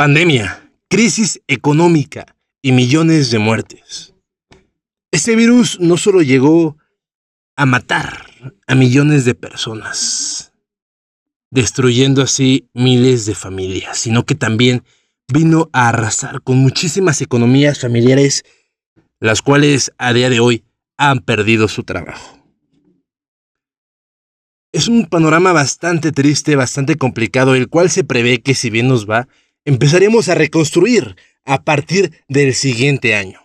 Pandemia, crisis económica y millones de muertes. Este virus no solo llegó a matar a millones de personas, destruyendo así miles de familias, sino que también vino a arrasar con muchísimas economías familiares, las cuales a día de hoy han perdido su trabajo. Es un panorama bastante triste, bastante complicado, el cual se prevé que si bien nos va, empezaremos a reconstruir a partir del siguiente año.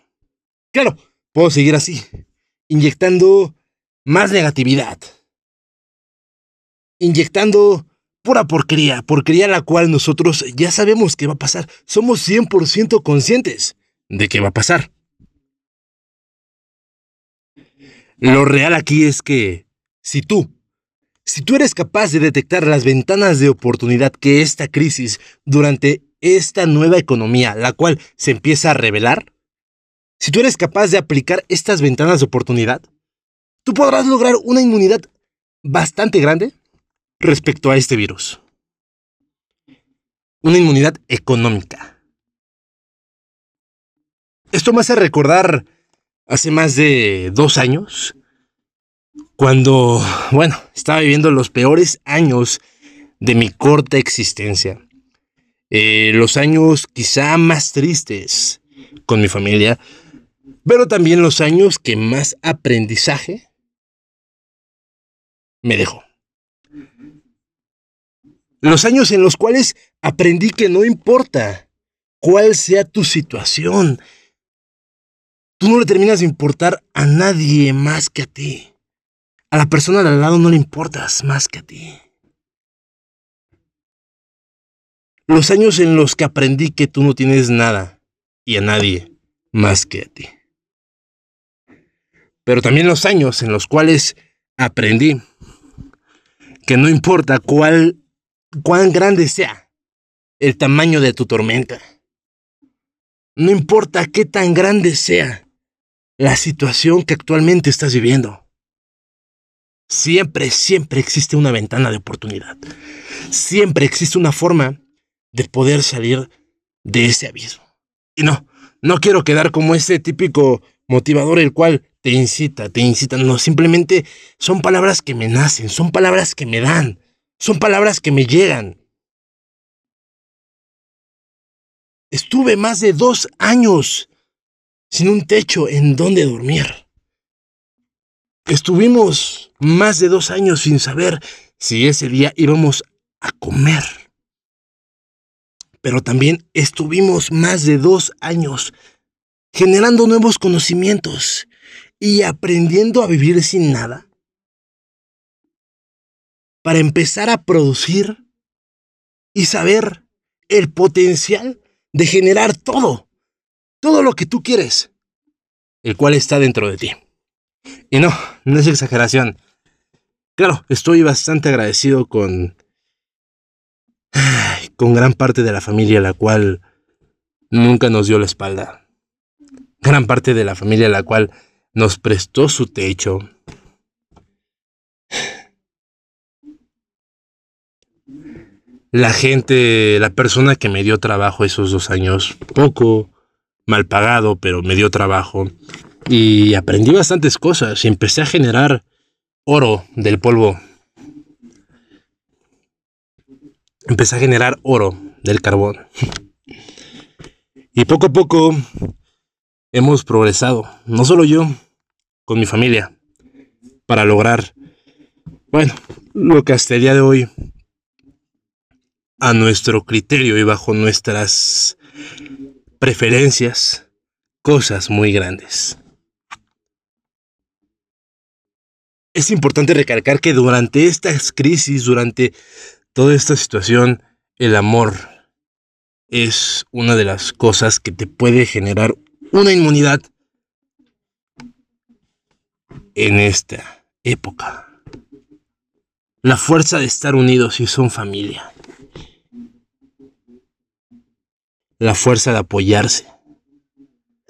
Claro, puedo seguir así, inyectando más negatividad, inyectando pura porquería, porquería la cual nosotros ya sabemos que va a pasar, somos 100% conscientes de que va a pasar. Lo real aquí es que si tú si tú eres capaz de detectar las ventanas de oportunidad que esta crisis durante esta nueva economía, la cual se empieza a revelar, si tú eres capaz de aplicar estas ventanas de oportunidad, tú podrás lograr una inmunidad bastante grande respecto a este virus. Una inmunidad económica. Esto me hace recordar hace más de dos años cuando, bueno, estaba viviendo los peores años de mi corta existencia. Eh, los años quizá más tristes con mi familia, pero también los años que más aprendizaje me dejó. Los años en los cuales aprendí que no importa cuál sea tu situación, tú no le terminas de importar a nadie más que a ti. A la persona de al lado no le importas más que a ti. Los años en los que aprendí que tú no tienes nada y a nadie más que a ti. Pero también los años en los cuales aprendí que no importa cuál, cuán grande sea el tamaño de tu tormenta. No importa qué tan grande sea la situación que actualmente estás viviendo. Siempre, siempre existe una ventana de oportunidad. Siempre existe una forma de poder salir de ese abismo. Y no, no quiero quedar como ese típico motivador el cual te incita, te incita. No, simplemente son palabras que me nacen, son palabras que me dan, son palabras que me llegan. Estuve más de dos años sin un techo en donde dormir. Estuvimos más de dos años sin saber si ese día íbamos a comer. Pero también estuvimos más de dos años generando nuevos conocimientos y aprendiendo a vivir sin nada. Para empezar a producir y saber el potencial de generar todo, todo lo que tú quieres, el cual está dentro de ti. Y no, no es exageración. Claro, estoy bastante agradecido con. con gran parte de la familia, la cual nunca nos dio la espalda. Gran parte de la familia, la cual nos prestó su techo. La gente, la persona que me dio trabajo esos dos años, poco, mal pagado, pero me dio trabajo. Y aprendí bastantes cosas y empecé a generar oro del polvo. Empecé a generar oro del carbón. Y poco a poco hemos progresado, no solo yo, con mi familia, para lograr, bueno, lo que hasta el día de hoy, a nuestro criterio y bajo nuestras preferencias, cosas muy grandes. Es importante recalcar que durante estas crisis, durante toda esta situación, el amor es una de las cosas que te puede generar una inmunidad en esta época. La fuerza de estar unidos si son familia. La fuerza de apoyarse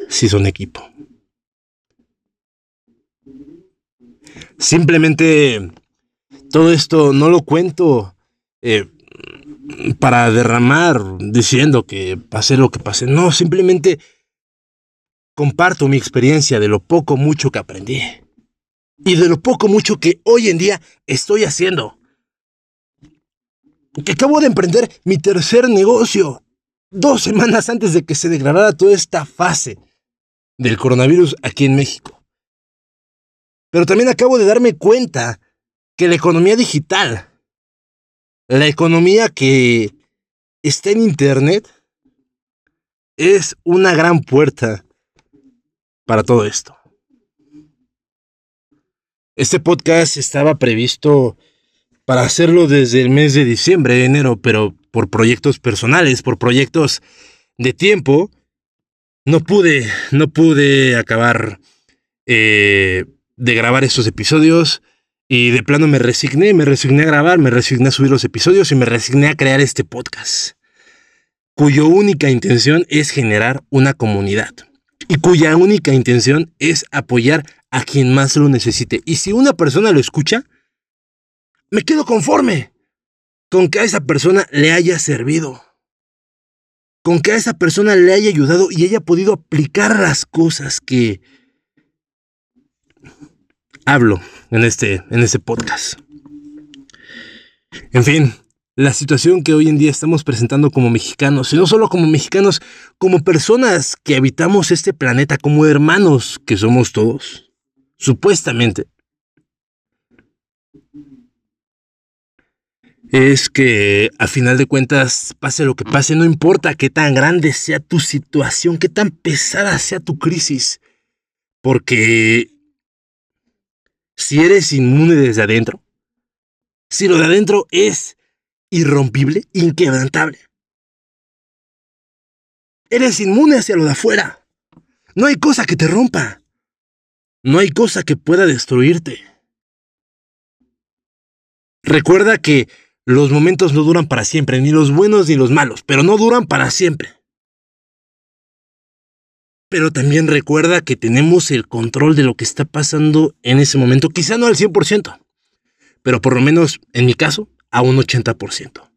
si son equipo. Simplemente todo esto no lo cuento eh, para derramar diciendo que pase lo que pase. No, simplemente comparto mi experiencia de lo poco mucho que aprendí y de lo poco mucho que hoy en día estoy haciendo. Que acabo de emprender mi tercer negocio dos semanas antes de que se degradara toda esta fase del coronavirus aquí en México. Pero también acabo de darme cuenta que la economía digital, la economía que está en Internet, es una gran puerta para todo esto. Este podcast estaba previsto para hacerlo desde el mes de diciembre, enero, pero por proyectos personales, por proyectos de tiempo, no pude, no pude acabar eh, de grabar esos episodios y de plano me resigné, me resigné a grabar, me resigné a subir los episodios y me resigné a crear este podcast, cuyo única intención es generar una comunidad y cuya única intención es apoyar a quien más lo necesite. Y si una persona lo escucha, me quedo conforme con que a esa persona le haya servido. Con que a esa persona le haya ayudado y haya podido aplicar las cosas que hablo en este, en este podcast. En fin, la situación que hoy en día estamos presentando como mexicanos, y no solo como mexicanos, como personas que habitamos este planeta, como hermanos que somos todos, supuestamente, es que a final de cuentas, pase lo que pase, no importa qué tan grande sea tu situación, qué tan pesada sea tu crisis, porque si eres inmune desde adentro, si lo de adentro es irrompible, inquebrantable, eres inmune hacia lo de afuera. No hay cosa que te rompa. No hay cosa que pueda destruirte. Recuerda que los momentos no duran para siempre, ni los buenos ni los malos, pero no duran para siempre. Pero también recuerda que tenemos el control de lo que está pasando en ese momento, quizá no al 100%, pero por lo menos en mi caso, a un 80%.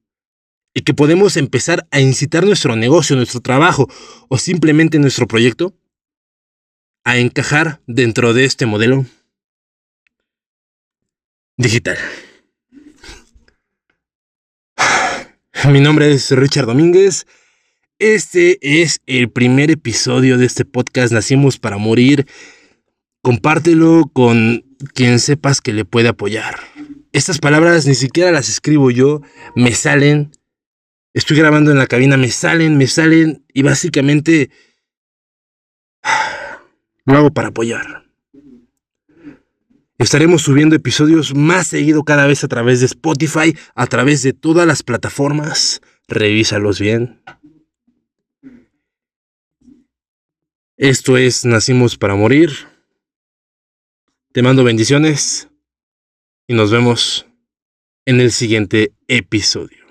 Y que podemos empezar a incitar nuestro negocio, nuestro trabajo o simplemente nuestro proyecto a encajar dentro de este modelo digital. Mi nombre es Richard Domínguez. Este es el primer episodio de este podcast Nacimos para Morir. Compártelo con quien sepas que le puede apoyar. Estas palabras ni siquiera las escribo yo, me salen. Estoy grabando en la cabina, me salen, me salen y básicamente lo hago para apoyar. Estaremos subiendo episodios más seguido cada vez a través de Spotify, a través de todas las plataformas. Revísalos bien. Esto es Nacimos para Morir. Te mando bendiciones y nos vemos en el siguiente episodio.